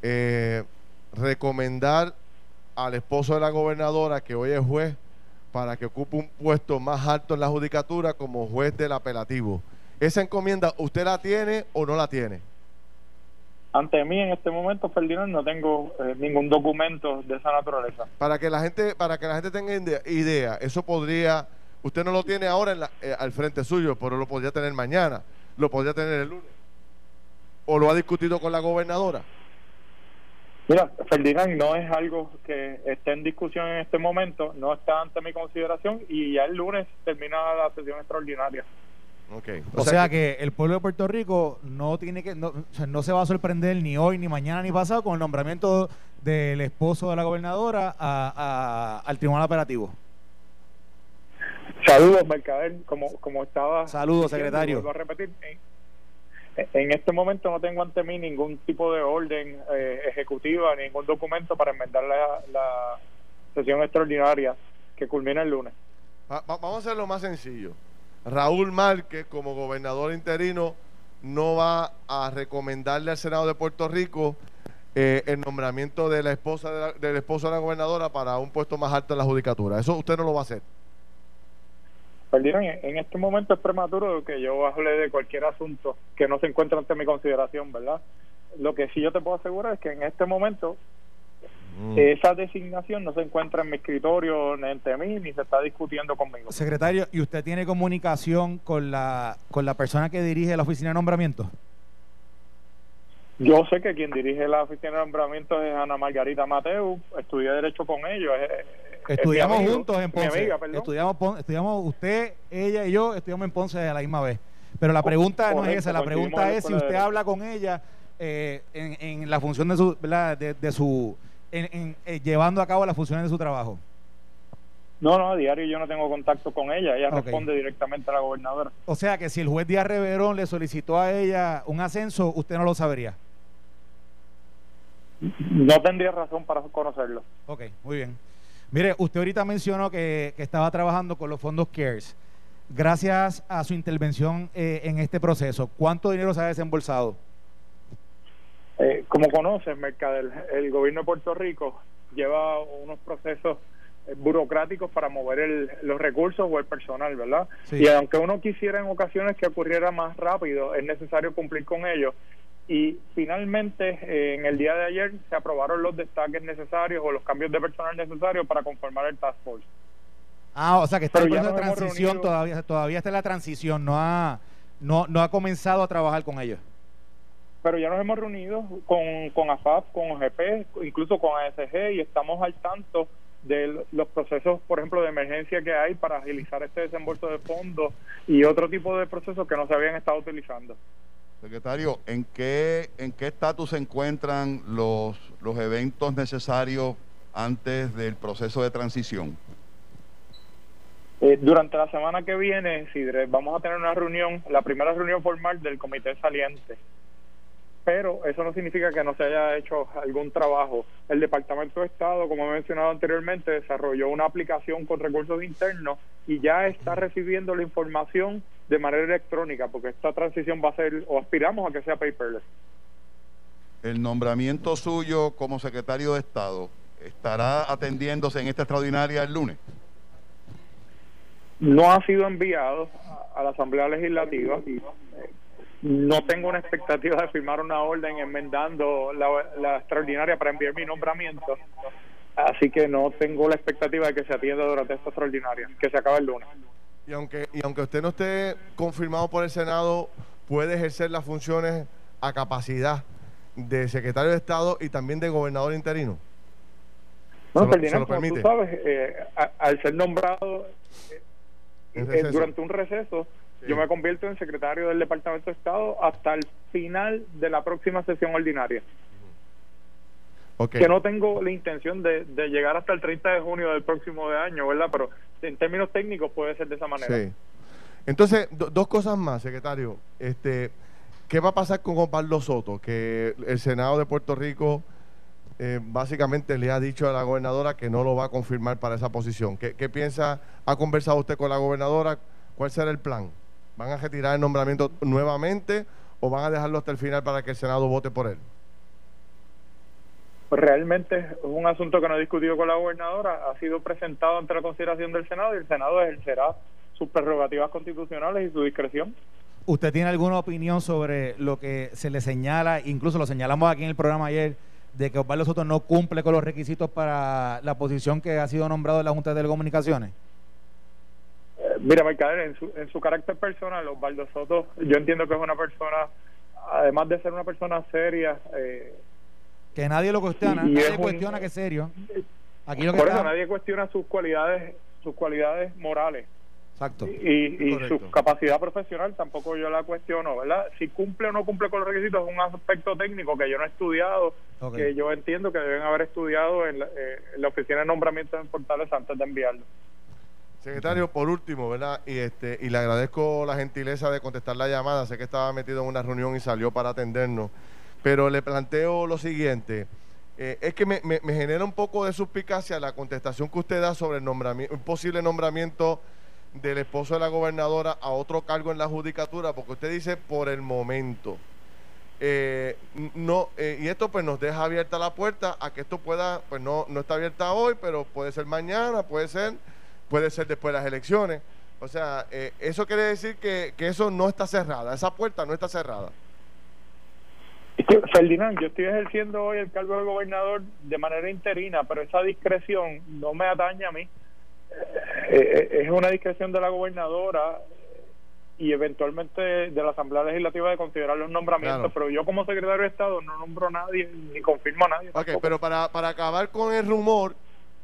eh, recomendar al esposo de la gobernadora que hoy es juez para que ocupe un puesto más alto en la judicatura como juez del apelativo. ¿Esa encomienda usted la tiene o no la tiene? Ante mí en este momento, Ferdinand, no tengo eh, ningún documento de esa naturaleza. Para que la gente, para que la gente tenga idea, eso podría, usted no lo tiene ahora en eh, al frente suyo, pero lo podría tener mañana, lo podría tener el lunes, o lo ha discutido con la gobernadora. Mira, Ferdinand, no es algo que esté en discusión en este momento, no está ante mi consideración y ya el lunes termina la sesión extraordinaria. O, sea, que, el pueblo de Puerto Rico no tiene que no, se va a sorprender ni hoy, ni mañana, ni pasado con el nombramiento del esposo de la gobernadora al tribunal operativo. Saludos, Mercader, como, como estaba. Saludos, secretario. a repetir. En, este momento no tengo ante mí ningún tipo de orden eh, ejecutiva, ningún documento para enmendar la, sesión extraordinaria que culmina el lunes. vamos a hacerlo más sencillo. Raúl Márquez, como gobernador interino, no va a recomendarle al Senado de Puerto Rico eh, el nombramiento de la esposa de del esposo de la gobernadora para un puesto más alto en la judicatura. Eso usted no lo va a hacer. Perdón, en este momento es prematuro que yo hable de cualquier asunto que no se encuentre ante mi consideración, ¿verdad? Lo que sí yo te puedo asegurar es que en este momento Mm. Esa designación no se encuentra en mi escritorio ni ante mí ni se está discutiendo conmigo. Secretario, ¿y usted tiene comunicación con la, con la persona que dirige la oficina de nombramiento? Yo sé que quien dirige la oficina de nombramiento es Ana Margarita Mateu, estudié Derecho con ellos. estudiamos juntos en Ponce. estudiamos, estudiamos usted, ella y yo, estudiamos en Ponce a la misma vez. Pero la pregunta no es esa, la pregunta es si usted habla con ella eh, en, en, la función de su, de su en, eh, llevando a cabo las funciones de su trabajo? No, no, a diario yo no tengo contacto con ella, ella responde directamente a la gobernadora. O sea que si el juez Díaz Reverón le solicitó a ella un ascenso, usted no lo sabría. No tendría razón para conocerlo. Ok, muy bien. Mire, usted ahorita mencionó que, estaba trabajando con los fondos CARES. Gracias a su intervención eh, en este proceso, ¿cuánto dinero se ha desembolsado? Eh, como conoces, Mercadel, el gobierno de Puerto Rico lleva unos procesos eh, burocráticos para mover los recursos o el personal, ¿verdad? Y aunque uno quisiera en ocasiones que ocurriera más rápido, es necesario cumplir con ello. Y finalmente, eh, en el día de ayer, se aprobaron los destaques necesarios o los cambios de personal necesarios para conformar el Task Force. Ah, o sea que está en de transición, todavía, todavía está en la transición, no ha, no, no ha comenzado a trabajar con ellos pero ya nos hemos reunido con, con AFAP, con OGP, incluso con ASG y estamos al tanto de los procesos, por ejemplo, de emergencia que hay para agilizar este desembolso de fondos y otro tipo de procesos que no se habían estado utilizando. Secretario, ¿en qué en qué estatus se encuentran los, los eventos necesarios antes del proceso de transición? Eh, durante la semana que viene, Sidre, vamos a tener una reunión, la primera reunión formal del comité saliente pero eso no significa que no se haya hecho algún trabajo. El Departamento de Estado, como he mencionado anteriormente, desarrolló una aplicación con recursos internos y ya está recibiendo la información de manera electrónica, porque esta transición va a ser, o aspiramos a que sea paperless. El nombramiento suyo como secretario de Estado, estará atendiéndose en esta extraordinaria el lunes? No ha sido enviado a la Asamblea Legislativa. No tengo una expectativa de firmar una orden enmendando la, la extraordinaria para enviar mi nombramiento. Así que no tengo la expectativa de que se atienda durante esta extraordinaria, que se acaba el lunes. Y aunque, y aunque usted no esté confirmado por el Senado, puede ejercer las funciones a capacidad de secretario de Estado y también de gobernador interino. No, Ferdinand, como tú sabes, eh, al ser nombrado eh, durante un receso, yo me convierto en secretario del Departamento de Estado hasta el final de la próxima sesión ordinaria. Que no tengo la intención de, llegar hasta el 30 de junio del próximo año, ¿verdad? Pero en términos técnicos puede ser de esa manera. Sí. Entonces, dos cosas más, secretario. Este, ¿Qué va a pasar con Osvaldo Soto? Que el Senado de Puerto Rico eh, básicamente le ha dicho a la gobernadora que no lo va a confirmar para esa posición. ¿Qué, ¿Qué, piensa? ¿Ha conversado usted con la gobernadora? ¿Cuál será el plan? ¿Van a retirar el nombramiento nuevamente o van a dejarlo hasta el final para que el Senado vote por él? Pues realmente es un asunto que no he discutido con la gobernadora, ha sido presentado ante la consideración del Senado y el Senado ejercerá sus prerrogativas constitucionales y su discreción. ¿Usted tiene alguna opinión sobre lo que se le señala, incluso lo señalamos aquí en el programa ayer, de que Osvaldo Soto no cumple con los requisitos para la posición que ha sido nombrado en la Junta de Telecomunicaciones? Mira, Mercader, en su, en su carácter personal, Osvaldo Soto, yo entiendo que es una persona, además de ser una persona seria, eh, que nadie lo cuestiona, nadie cuestiona que es serio. Aquí lo que por eso nadie cuestiona sus cualidades, sus cualidades morales. Exacto. Y, su capacidad profesional tampoco yo la cuestiono, ¿verdad? Si cumple o no cumple con los requisitos es un aspecto técnico que yo no he estudiado, que yo entiendo que deben haber estudiado en la, eh, en la oficina de nombramiento en Portales antes de enviarlo. Secretario, por último, ¿verdad? Y este y le agradezco la gentileza de contestar la llamada. Sé que estaba metido en una reunión y salió para atendernos. Pero le planteo lo siguiente. Eh, es que me, genera un poco de suspicacia la contestación que usted da sobre el nombramiento, un posible nombramiento del esposo de la gobernadora a otro cargo en la judicatura, porque usted dice por el momento. Eh, no eh, y esto pues nos deja abierta la puerta a que esto pueda, pues no, no está abierta hoy, pero puede ser mañana, puede ser, puede ser después de las elecciones. O sea, eso quiere decir que, que eso no está cerrada, esa puerta no está cerrada. Ferdinand, yo estoy ejerciendo hoy el cargo de gobernador de manera interina, pero esa discreción no me atañe a mí. Eh, eh, es una discreción de la gobernadora y eventualmente de la Asamblea Legislativa de considerar los nombramientos, pero yo como secretario de Estado no nombro a nadie ni confirmo a nadie. Ok, pero para, para acabar con el rumor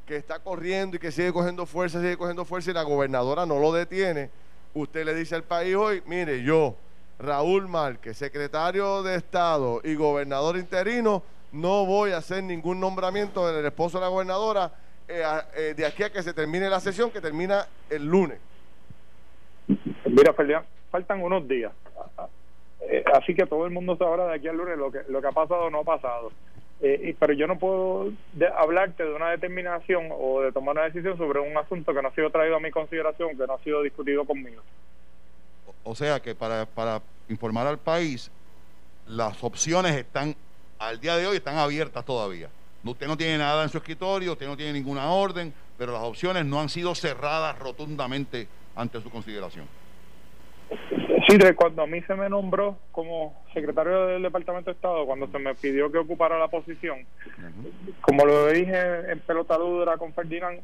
que está corriendo y que sigue cogiendo fuerza, sigue cogiendo fuerza y la gobernadora no lo detiene, usted le dice al país hoy, mire, yo Raúl Márquez, secretario de Estado y gobernador interino, no voy a hacer ningún nombramiento del esposo de la gobernadora eh, eh, de aquí a que se termine la sesión, que termina el lunes. Mira, faltan unos días. Eh, así que todo el mundo sabrá de aquí al lunes lo que, lo que ha pasado o no ha pasado. Pero yo no puedo hablarte de una determinación o de tomar una decisión sobre un asunto que no ha sido traído a mi consideración, que no ha sido discutido conmigo. O sea que para, para informar al país, las opciones están, al día de hoy, están abiertas todavía. Usted no tiene nada en su escritorio, usted no tiene ninguna orden, pero las opciones no han sido cerradas rotundamente ante su consideración. Sí, cuando a mí se me nombró como secretario del Departamento de Estado, cuando se me pidió que ocupara la posición, como lo dije en pelota dura con Ferdinand,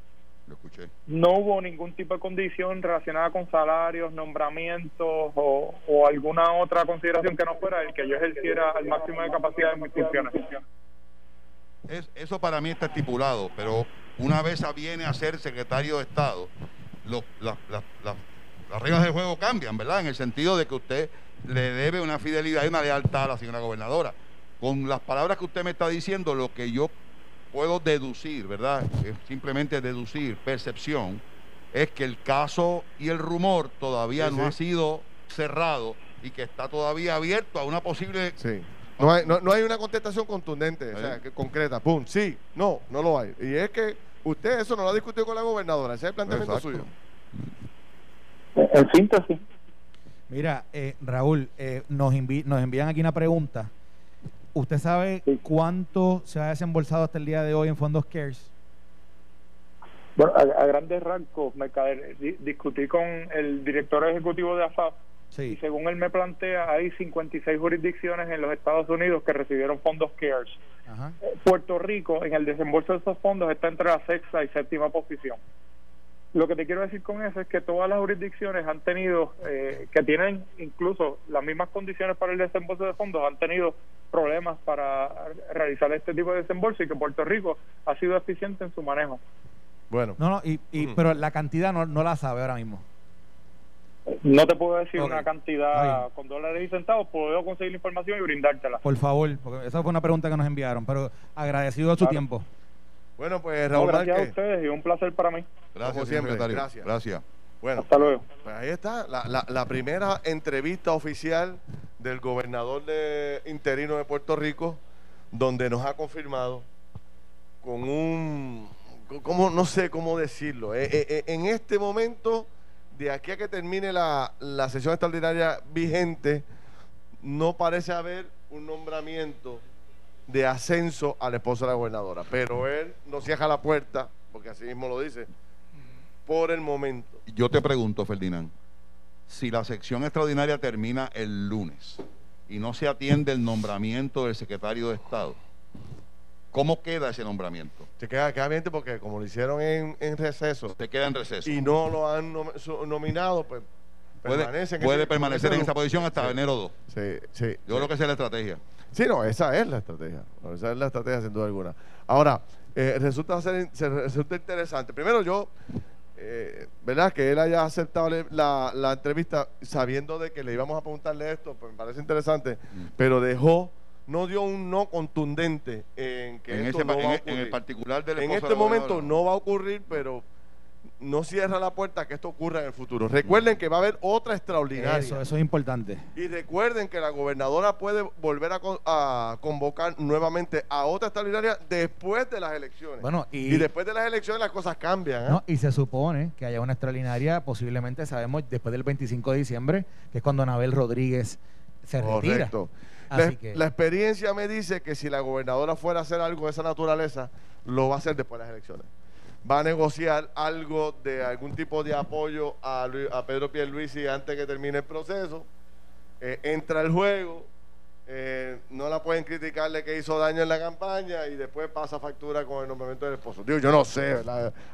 no hubo ningún tipo de condición relacionada con salarios, nombramientos o, alguna otra consideración que no fuera el que yo ejerciera al máximo de capacidad de mis funciones. eso para mí está estipulado, pero una vez viene a ser secretario de Estado, las reglas del juego cambian, ¿verdad? En el sentido de que usted le debe una fidelidad y una lealtad a la señora gobernadora. Con las palabras que usted me está diciendo, lo que yo puedo deducir, ¿verdad? simplemente deducir, percepción, es que el caso y el rumor todavía no ha sido cerrado y que está todavía abierto a una posible... Sí. No hay, no, hay una contestación contundente, o sea, que concreta, pum, sí, no, no lo hay. Y es que usted eso no lo ha discutido con la gobernadora, ese es el planteamiento suyo. En síntesis. Mira, eh, Raúl, eh, nos, nos envían aquí una pregunta ¿Usted sabe cuánto se ha desembolsado hasta el día de hoy en fondos CARES? Bueno, a, grandes rasgos, me discutí con el director ejecutivo de AFAP y según él me plantea, hay 56 jurisdicciones en los Estados Unidos que recibieron fondos CARES. Eh, Puerto Rico, en el desembolso de esos fondos, está entre la sexta y séptima posición. Lo que te quiero decir con eso es que todas las jurisdicciones han tenido, eh, que tienen incluso las mismas condiciones para el desembolso de fondos, han tenido problemas para realizar este tipo de desembolso y que Puerto Rico ha sido eficiente en su manejo. Bueno. No, no, y, pero la cantidad no, no la sabe ahora mismo. No te puedo decir una cantidad con dólares y centavos, puedo conseguir la información y brindártela. Por favor, porque esa fue una pregunta que nos enviaron, pero agradecido a su tiempo. Bueno, pues Raúl Gracias a ustedes y un placer para mí. Gracias, siempre. Gracias. Gracias. Bueno, hasta luego. Pues ahí está, la, la, primera entrevista oficial del gobernador de interino de Puerto Rico, donde nos ha confirmado con un, como no sé cómo decirlo, eh, eh, eh, en este momento, de aquí a que termine la, la sesión extraordinaria vigente, no parece haber un nombramiento de ascenso al esposo de la gobernadora. Pero él no cierra la puerta, porque así mismo lo dice, por el momento. Yo te pregunto, Ferdinand, si la sección extraordinaria termina el lunes y no se atiende el nombramiento del secretario de Estado, ¿cómo queda ese nombramiento? Se queda, queda bien porque como lo hicieron en, receso. Se queda en receso. Y no lo han nominado, pues puede, puede permanecer en esa posición hasta enero 2. Sí, sí. Yo creo que esa es la estrategia. Sí, no, esa es la estrategia. Esa es la estrategia, sin duda alguna. Ahora, eh, resulta, ser, resulta interesante. Primero, yo, eh, ¿verdad? Que él haya aceptado la, la, entrevista sabiendo de que le íbamos a preguntarle esto, pues me parece interesante, mm. pero dejó no dio un no contundente en que esto no va a ocurrir. En el particular del En este momento no va a ocurrir, pero no cierra la puerta a que esto ocurra en el futuro. Recuerden que va a haber otra extraordinaria. Eso, eso es importante. Y recuerden que la gobernadora puede volver a, convocar nuevamente a otra extraordinaria después de las elecciones. Bueno, y, después de las elecciones las cosas cambian. ¿eh? y se supone que haya una extraordinaria, posiblemente sabemos después del 25 de diciembre, que es cuando Anabel Rodríguez se Correcto. retira. la experiencia me dice que si la gobernadora fuera a hacer algo de esa naturaleza, lo va a hacer después de las elecciones va a negociar algo de algún tipo de apoyo a, Pedro Pierluisi antes que termine el proceso. Eh, entra el juego, eh, no la pueden criticarle que hizo daño en la campaña y después pasa factura con el nombramiento del esposo. Digo, yo no sé,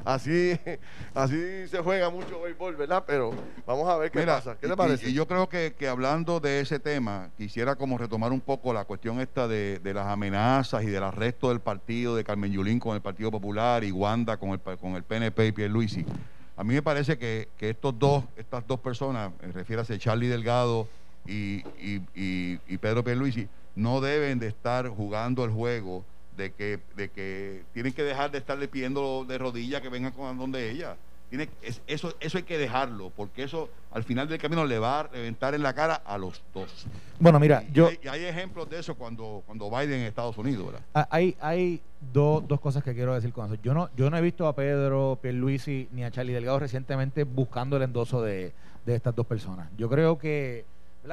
Así, así se juega mucho béisbol, ¿verdad? Pero vamos a ver qué pasa. ¿Qué te parece? Y, yo creo que, hablando de ese tema, quisiera como retomar un poco la cuestión esta de, las amenazas y del arresto del partido de Carmen Yulín con el Partido Popular y Wanda con el, con el PNP y Pierluisi. A mí me parece que, que estos dos, estas dos personas, refiérase Charlie Delgado y, y, y, Pedro Pierluisi no deben de estar jugando el juego de que, de que tienen que dejar de estarle pidiendo de rodillas que vengan con donde ella. Tiene, eso, eso hay que dejarlo, porque eso al final del camino le va a reventar en la cara a los dos. Bueno, mira, yo... Hay, hay, ejemplos de eso cuando, cuando Biden en Estados Unidos, ¿verdad? Ah, hay, hay dos cosas que quiero decir con eso. Yo no, yo no he visto a Pedro Pierluisi ni a Charlie Delgado recientemente buscando el endoso de, de estas dos personas. Yo creo que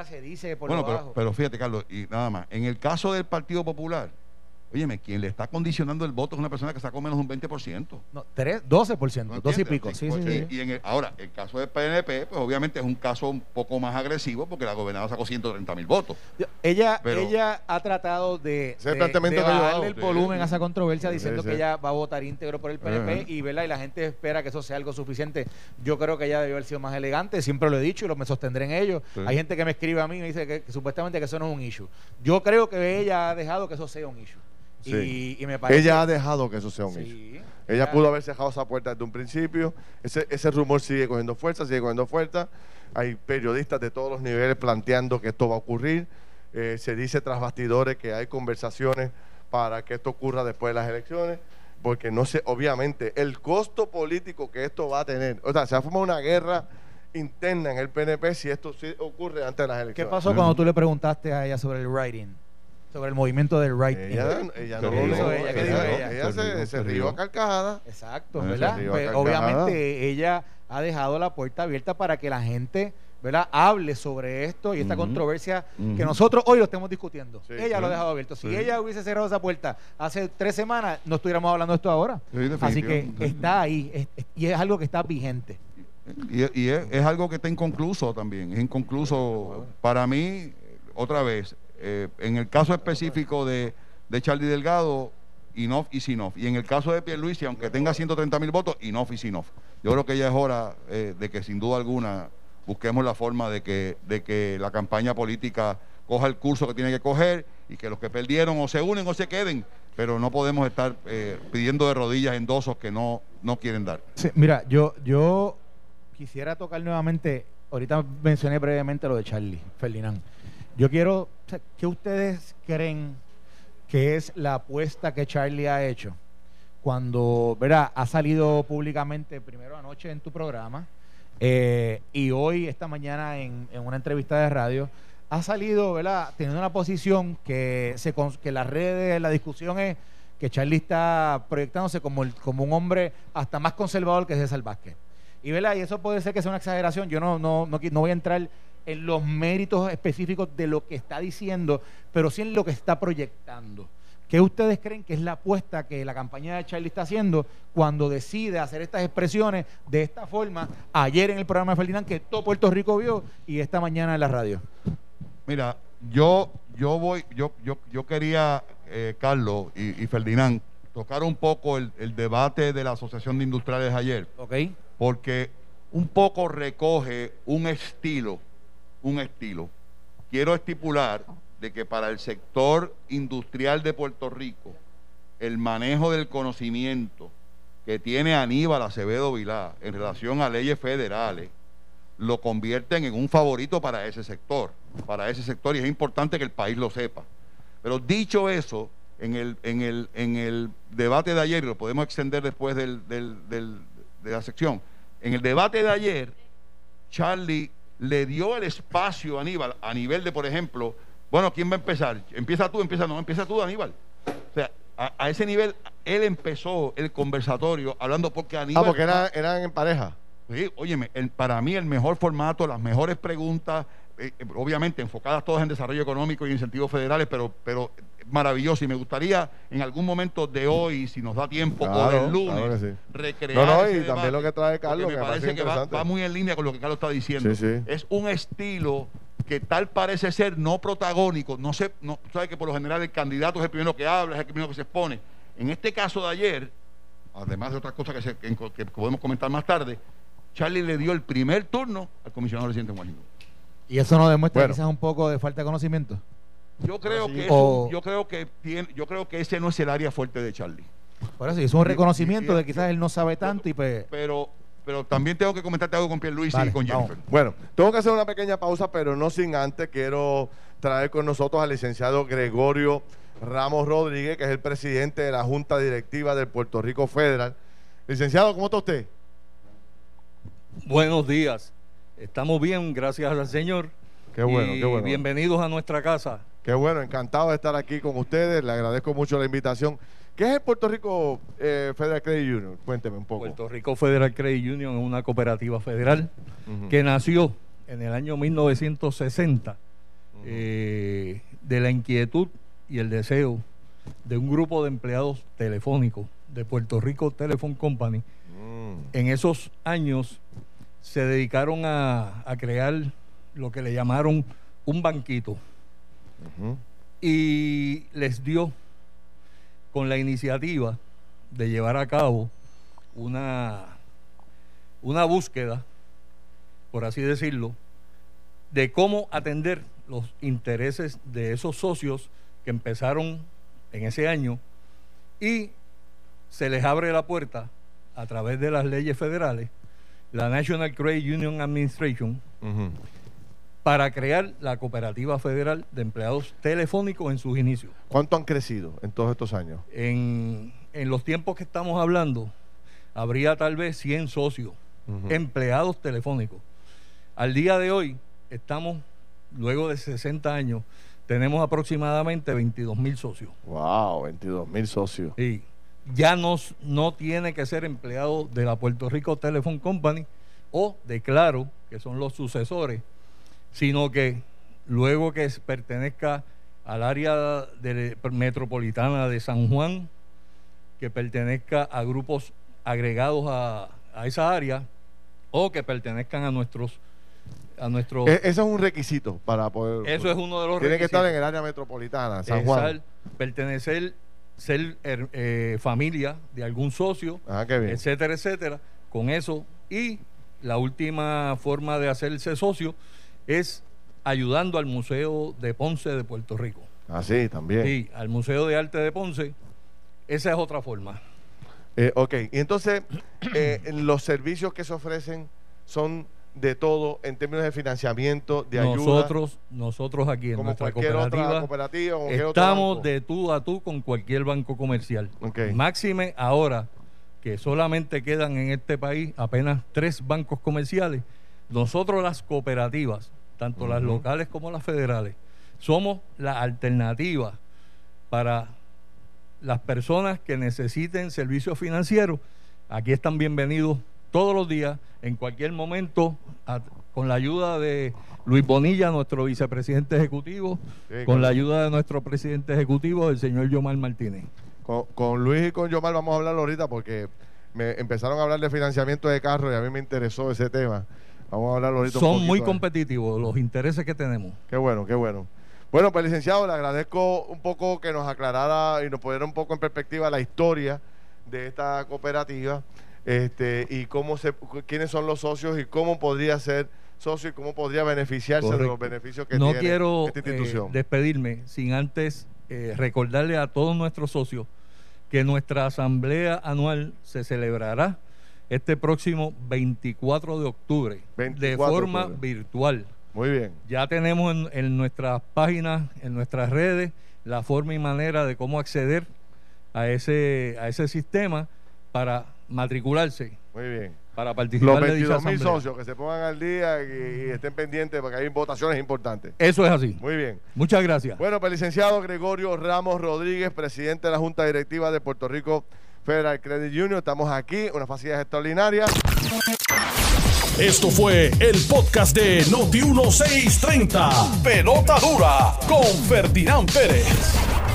se dice por bueno, pero, pero fíjate, Carlos, y nada más. En el caso del Partido Popular, Óyeme, quien le está condicionando el voto es una persona que sacó menos de un 20%. No, 3, 12%, 12 y pico. Sí, sí, Y en ahora, el caso del PNP, pues obviamente es un caso un poco más agresivo porque la gobernadora sacó 130 mil votos. Ella, ella ha tratado de, darle el volumen a esa controversia diciendo que ella va a votar íntegro por el PNP y, ¿verdad? y la gente espera que eso sea algo suficiente. Yo creo que ella debió haber sido más elegante, siempre lo he dicho y lo me sostendré en ello. Hay gente que me escribe a mí y me dice que, que supuestamente que eso no es un issue. Yo creo que ella ha dejado que eso sea un issue. Y, me parece ella ha dejado que eso sea un hecho. Ella pudo haber cerrado esa puerta desde un principio. Ese, ese rumor sigue cogiendo fuerza, sigue cogiendo fuerza. Hay periodistas de todos los niveles planteando que esto va a ocurrir. Eh, se dice tras bastidores que hay conversaciones para que esto ocurra después de las elecciones, porque no sé, obviamente, el costo político que esto va a tener. O sea, se ha formado una guerra interna en el PNP si esto ocurre antes de las elecciones. ¿Qué pasó cuando tú le preguntaste a ella sobre el writing? Sobre el movimiento del right. Ella, ella no lo hizo, ella, ella, ella se, se, rió a carcajada. Exacto, ¿verdad? Pues, obviamente ella ha dejado la puerta abierta para que la gente ¿verdad? hable sobre esto y esta controversia que nosotros hoy lo estamos discutiendo. ella lo ha dejado abierto. Si ella hubiese cerrado esa puerta hace tres semanas, no estuviéramos hablando de esto ahora. Así que está ahí y es algo que está vigente. Y, es, algo que está inconcluso también, es inconcluso. Para mí, otra vez, eh, en el caso específico de, de Charlie Delgado, Inoff y Sinoff. Y en el caso de Pierluisi, aunque tenga 130 mil votos, Inoff y Sinoff. Yo creo que ya es hora eh, de que sin duda alguna busquemos la forma de que, de que la campaña política coja el curso que tiene que coger y que los que perdieron o se unen o se queden, pero no podemos estar eh, pidiendo de rodillas endosos que no, no quieren dar. mira, yo, yo quisiera tocar nuevamente, ahorita mencioné brevemente lo de Charlie Ferdinand. Yo quiero, ¿qué ustedes creen que es la apuesta que Charlie ha hecho cuando, ¿verdad? Ha salido públicamente primero anoche en tu programa eh, y hoy, esta mañana, en, una entrevista de radio, ha salido, ¿verdad? Teniendo una posición que, se, que las redes, la discusión es que Charlie está proyectándose como, como un hombre hasta más conservador que César Vázquez. Y, ¿verdad? y eso puede ser que sea una exageración. Yo no, no, no, no voy a entrar en los méritos específicos de lo que está diciendo, pero sí en lo que está proyectando. ¿Qué ustedes creen que es la apuesta que la campaña de Charlie está haciendo cuando decide hacer estas expresiones de esta forma ayer en el programa de Ferdinand que todo Puerto Rico vio y esta mañana en la radio? Mira, yo, yo voy, yo, yo, yo quería, eh, Carlos y, Ferdinand, tocar un poco el, el, debate de la Asociación de Industriales ayer. Ok. Porque un poco recoge un estilo un estilo. Quiero estipular de que para el sector industrial de Puerto Rico, el manejo del conocimiento que tiene Aníbal Acevedo Vilá en relación a leyes federales, lo convierten en un favorito para ese sector, para ese sector, y es importante que el país lo sepa. Pero dicho eso, en el, en el, en el debate de ayer, y lo podemos extender después del, del, de la sección, en el debate de ayer, Charlie le dio el espacio a Aníbal a nivel de, por ejemplo, bueno, ¿quién va a empezar? Empieza tú, empieza no, empieza tú, Aníbal. O sea, a, ese nivel él empezó el conversatorio hablando porque Aníbal. Ah, porque eran, en pareja. Sí, óyeme, para mí el mejor formato, las mejores preguntas, eh, eh, obviamente enfocadas todas en desarrollo económico y incentivos federales, pero, pero maravilloso. Y me gustaría en algún momento de hoy, si nos da tiempo, o del lunes, recrear. No, no, y también lo que trae Carlos. Me, parece que va, muy en línea con lo que Carlos está diciendo. Es un estilo que tal parece ser no protagónico. No sé, no, sabe que por lo general el candidato es el primero que habla, es el primero que se expone. En este caso de ayer, además de otras cosas que, podemos comentar más tarde, Charlie le dio el primer turno al comisionado residente Washington. ¿Y eso no demuestra quizás un poco de falta de conocimiento? Yo creo que yo creo que yo creo que ese no es el área fuerte de Charlie. Por eso es un reconocimiento de quizás él no sabe tanto y pues pero pero también tengo que comentarte algo con Pierre Luis y con Jennifer. Bueno, tengo que hacer una pequeña pausa, pero no sin antes quiero traer con nosotros al licenciado Gregorio Ramos Rodríguez, que es el presidente de la Junta Directiva del Puerto Rico Federal. Licenciado, ¿cómo está usted? Buenos días. Estamos bien, gracias al Señor. Qué bueno, qué bueno. Bienvenidos a nuestra casa. Qué bueno, encantado de estar aquí con ustedes. Le agradezco mucho la invitación. ¿Qué es el Puerto Rico eh, Federal Credit Union? Cuénteme un poco. Puerto Rico Federal Credit Union es una cooperativa federal que nació en el año 1960 eh, de la inquietud y el deseo de un grupo de empleados telefónicos de Puerto Rico Telephone Company. Mm. En esos años se dedicaron a, crear lo que le llamaron un banquito. Y les dio con la iniciativa de llevar a cabo una, una búsqueda, por así decirlo, de cómo atender los intereses de esos socios que empezaron en ese año y se les abre la puerta a través de las leyes federales la National Credit Union Administration para crear la Cooperativa Federal de Empleados Telefónicos en sus inicios. ¿Cuánto han crecido en todos estos años? En, los tiempos que estamos hablando, habría tal vez 100 socios, empleados telefónicos. Al día de hoy, estamos, luego de 60 años, tenemos aproximadamente 22 mil socios. ¡Wow! 22 mil socios. Sí ya no, no tiene que ser empleado de la Puerto Rico Telephone Company o de Claro, que son los sucesores, sino que luego que pertenezca al área metropolitana de San Juan, que pertenezca a grupos agregados a, esa área o que pertenezcan a nuestros a nuestro e, Eso es un requisito para poder Eso es uno de los Tiene que estar en el área metropolitana, San Juan. pertenecer ser er, eh, familia de algún socio, ah, etcétera, etcétera. Con eso y la última forma de hacerse socio es ayudando al Museo de Ponce de Puerto Rico. Ah, sí, también. Sí, al Museo de Arte de Ponce. Esa es otra forma. Eh, ok, y entonces eh, los servicios que se ofrecen son de todo en términos de financiamiento, de ayuda. Nosotros, nosotros aquí en nuestra cooperativa, estamos de tú a tú con cualquier banco comercial. Máxime ahora que solamente quedan en este país apenas tres bancos comerciales. Nosotros las cooperativas, tanto las locales como las federales, somos la alternativa para las personas que necesiten servicios financieros. Aquí están bienvenidos todos los días, en cualquier momento, con la ayuda de Luis Bonilla, nuestro vicepresidente ejecutivo, con la ayuda de nuestro presidente ejecutivo, el señor Yomar Martínez. Con, Luis y con Yomar vamos a hablar ahorita porque me empezaron a hablar de financiamiento de carros y a mí me interesó ese tema. Vamos a hablar ahorita. Son muy competitivos los intereses que tenemos. Qué bueno, qué bueno. Bueno, pues licenciado, le agradezco un poco que nos aclarara y nos pudiera un poco en perspectiva la historia de esta cooperativa este, y cómo se, quiénes son los socios y cómo podría ser socio y cómo podría beneficiarse de los beneficios que no tiene quiero, esta institución. Eh, despedirme sin antes eh, recordarle a todos nuestros socios que nuestra asamblea anual se celebrará este próximo 24 de octubre de forma virtual. Muy bien. Ya tenemos en, nuestras páginas, en nuestras redes, la forma y manera de cómo acceder a ese, a ese sistema para matricularse. Muy bien. Para participar Los 22 mil socios que se pongan al día y, estén pendientes porque hay votaciones importantes. Eso es así. Muy bien. Muchas gracias. Bueno, pues licenciado Gregorio Ramos Rodríguez, presidente de la Junta Directiva de Puerto Rico Federal Credit Union. Estamos aquí, una facilidad extraordinaria. Esto fue el podcast de Noti1630. Pelota dura con Ferdinand Pérez.